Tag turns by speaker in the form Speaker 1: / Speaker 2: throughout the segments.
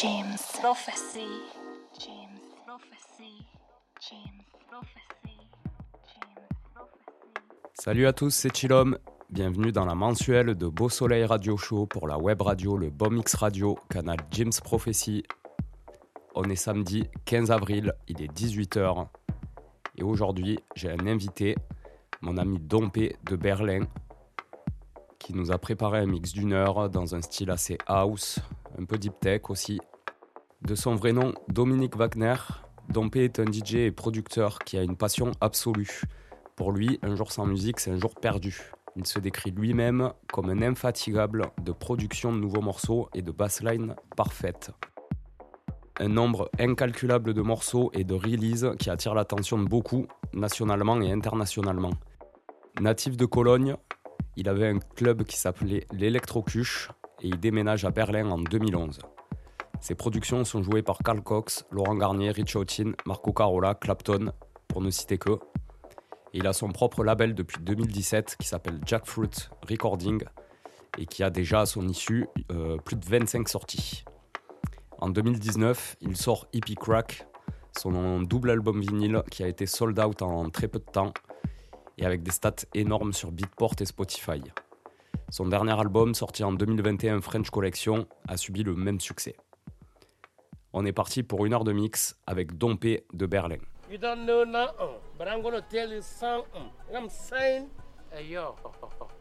Speaker 1: James. Prophecy. James. Prophecy. James. Prophecy. James. Prophecy.
Speaker 2: Salut à tous, c'est Chilom. Bienvenue dans la mensuelle de Beau Soleil Radio Show pour la web radio, le Bomix Radio, canal James Prophecy. On est samedi 15 avril, il est 18h. Et aujourd'hui, j'ai un invité, mon ami Dompé de Berlin, qui nous a préparé un mix d'une heure dans un style assez house, un peu deep tech aussi. De son vrai nom, Dominique Wagner, Dompé est un DJ et producteur qui a une passion absolue. Pour lui, un jour sans musique, c'est un jour perdu. Il se décrit lui-même comme un infatigable de production de nouveaux morceaux et de bassline parfaite. Un nombre incalculable de morceaux et de releases qui attire l'attention de beaucoup, nationalement et internationalement. Natif de Cologne, il avait un club qui s'appelait l'Electrocuche et il déménage à Berlin en 2011. Ses productions sont jouées par Carl Cox, Laurent Garnier, Rich Houghton, Marco Carola, Clapton, pour ne citer que. Et il a son propre label depuis 2017 qui s'appelle Jackfruit Recording et qui a déjà à son issue euh, plus de 25 sorties. En 2019, il sort Hippie Crack, son double album vinyle qui a été sold out en très peu de temps et avec des stats énormes sur Beatport et Spotify. Son dernier album, sorti en 2021 French Collection, a subi le même succès. On est parti pour une heure de mix avec Dompé de Berlin.
Speaker 3: You don't know nothing, but I'm gonna tell you something. I'm saying? Hey yo.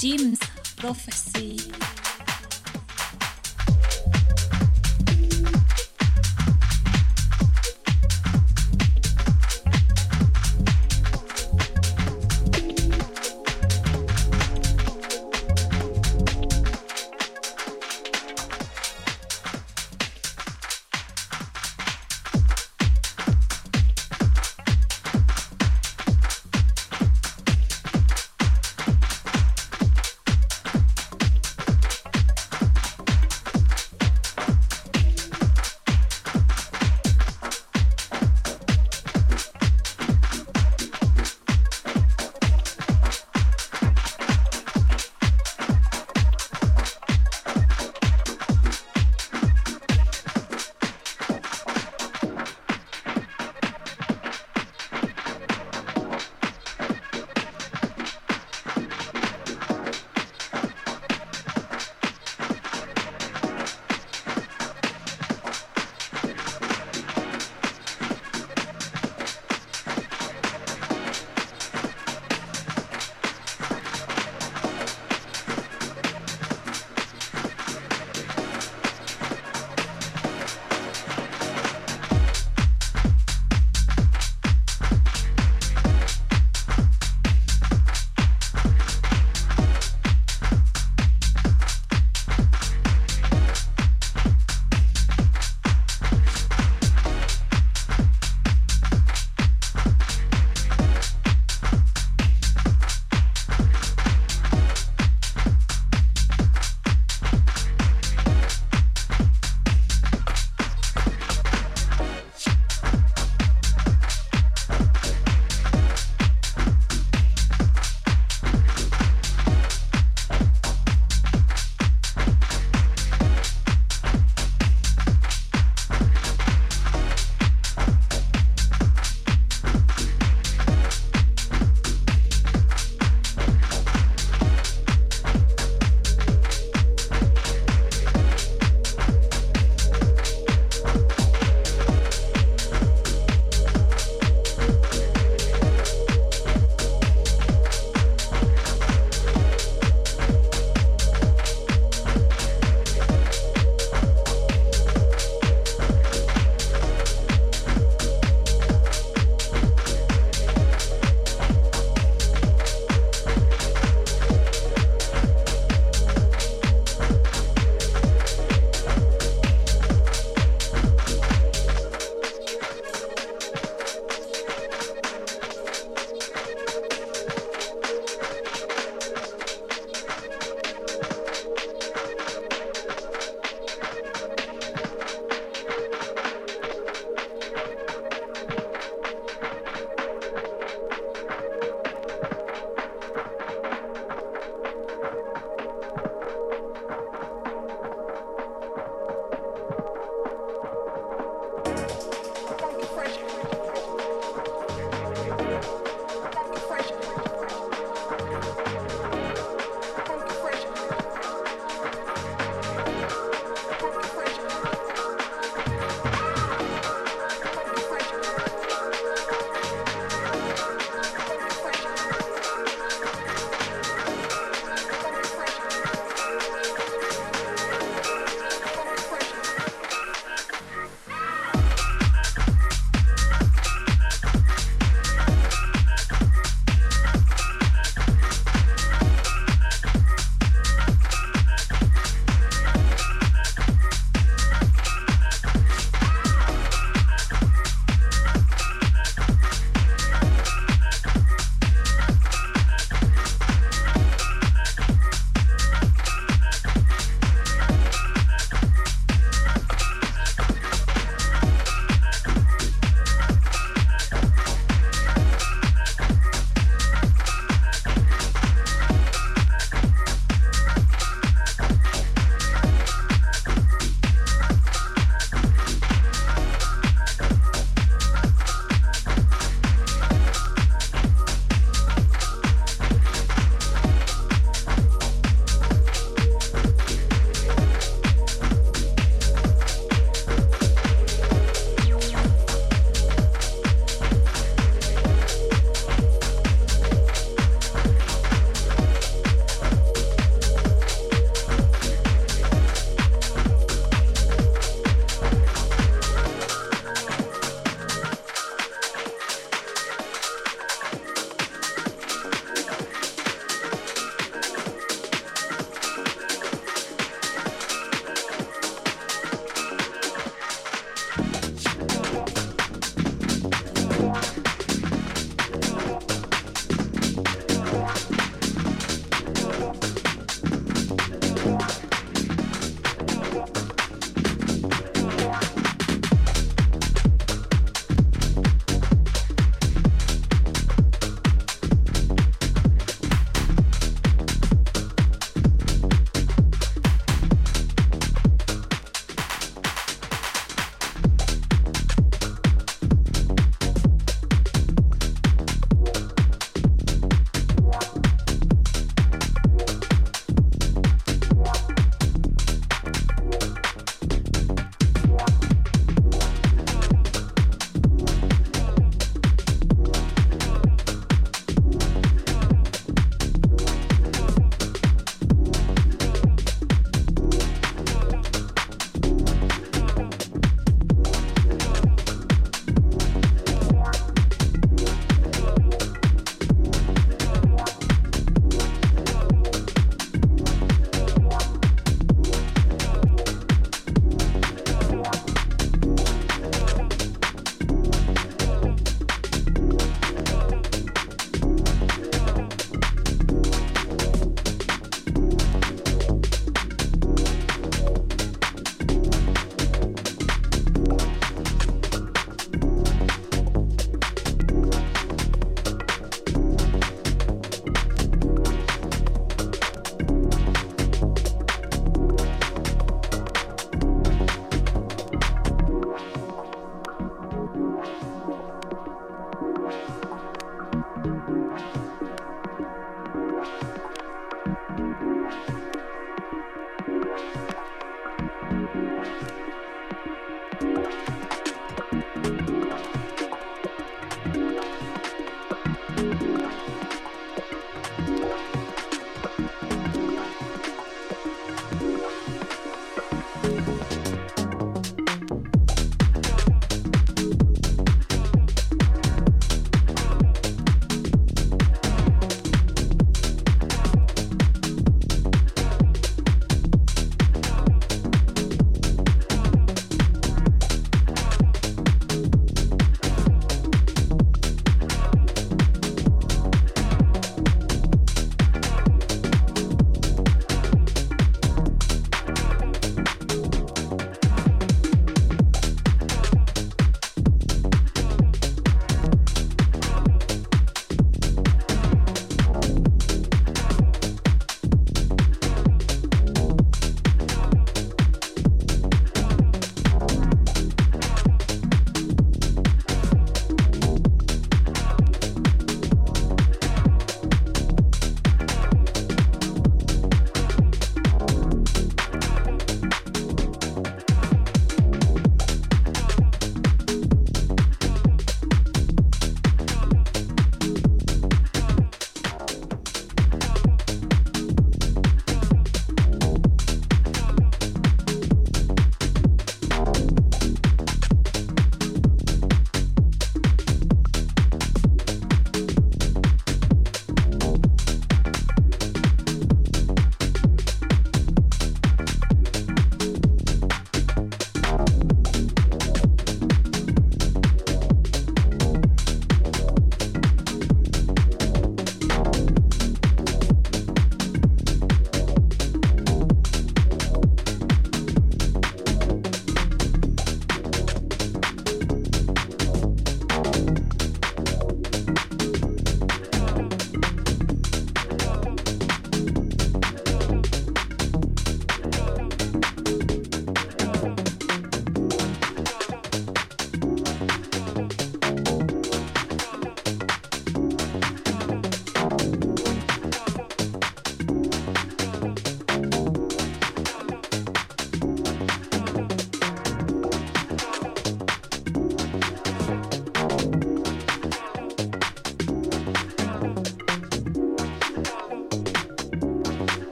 Speaker 1: Jim's prophecy.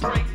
Speaker 4: break.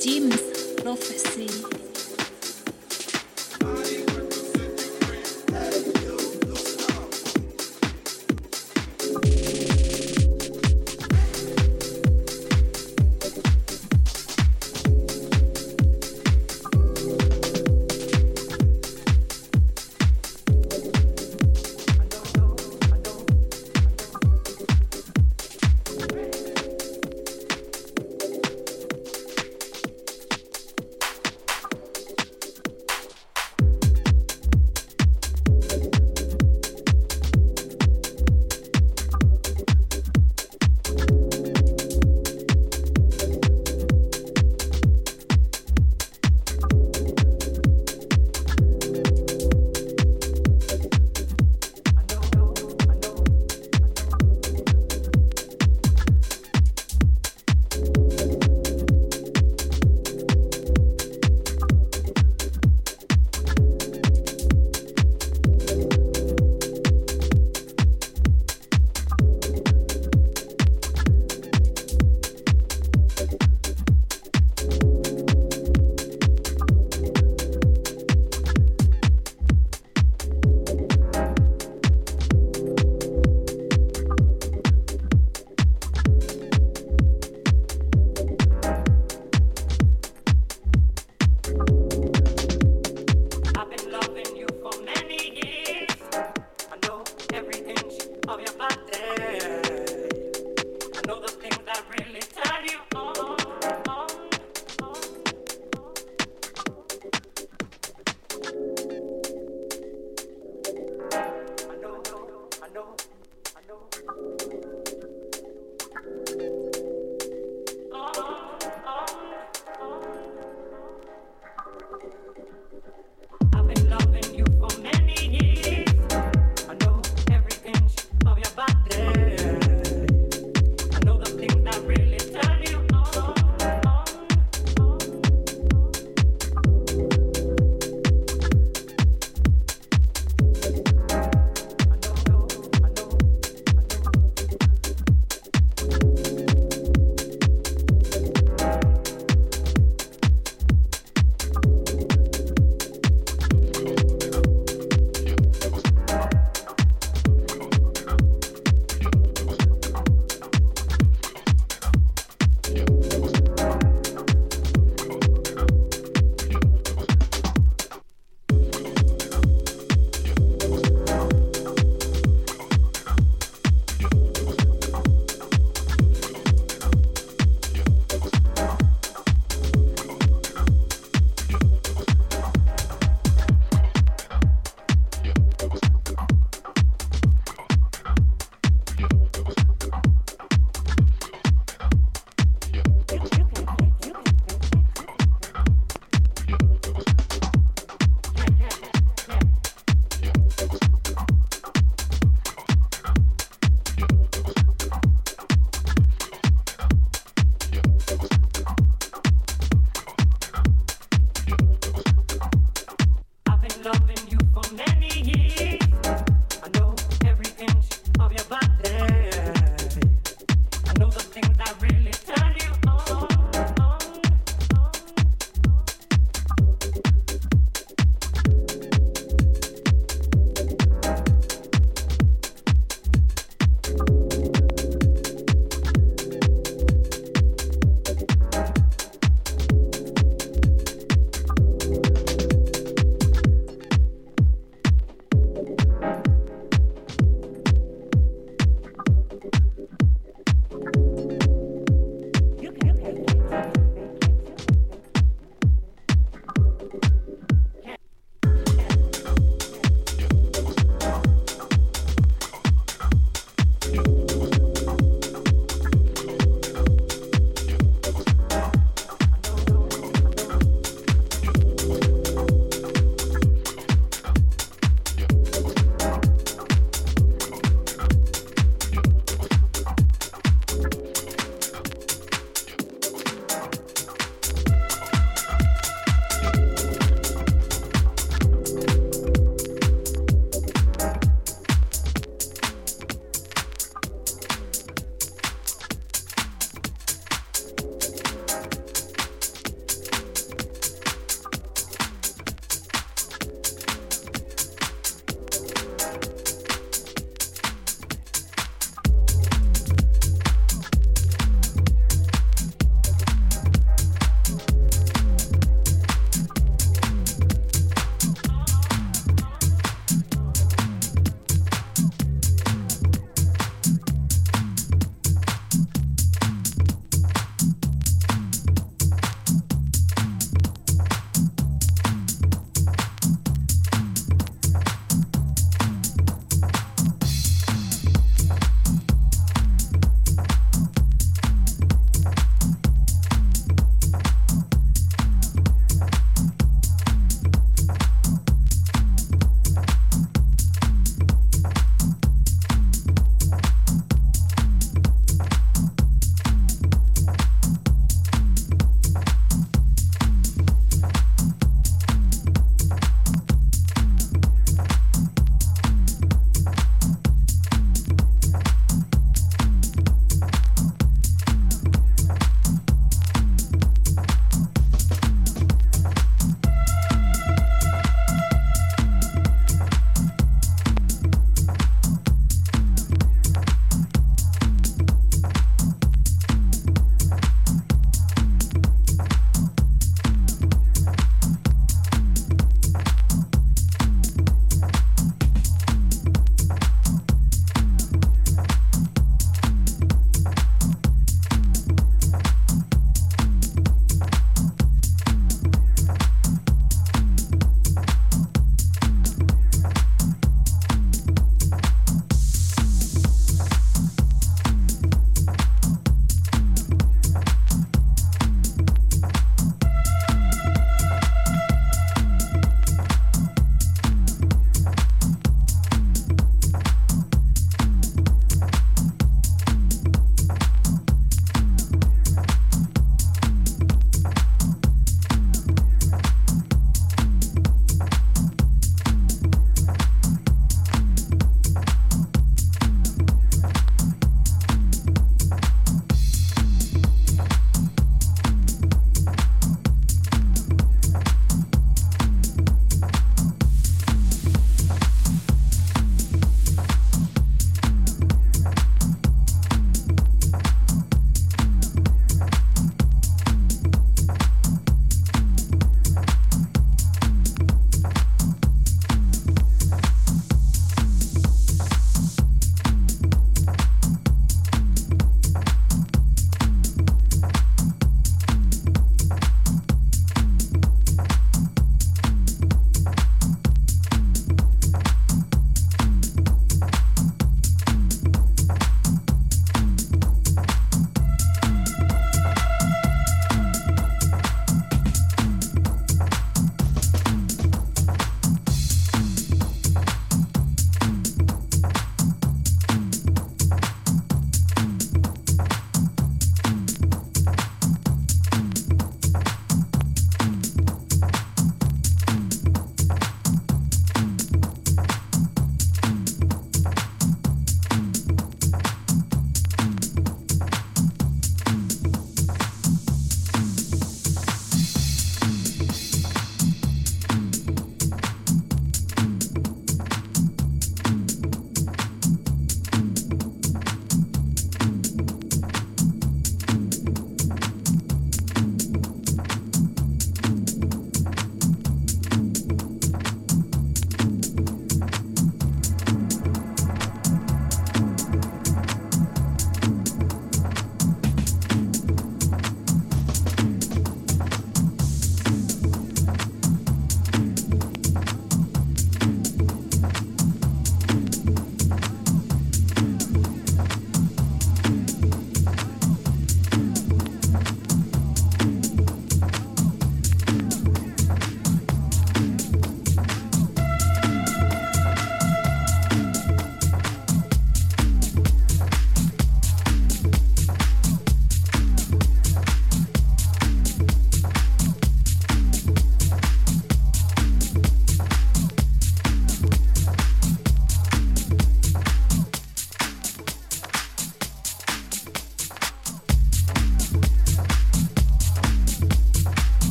Speaker 4: Jim's
Speaker 1: Prophecy.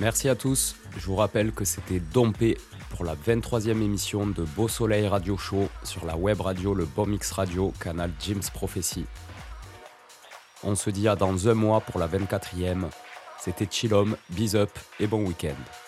Speaker 2: Merci à tous. Je vous rappelle que c'était Dompé pour la 23e émission de Beau Soleil Radio Show sur la web radio Le Bomix Radio, canal Jim's Prophecy. On se dit à dans un mois pour la 24e. C'était Chillom, bis up et bon week-end.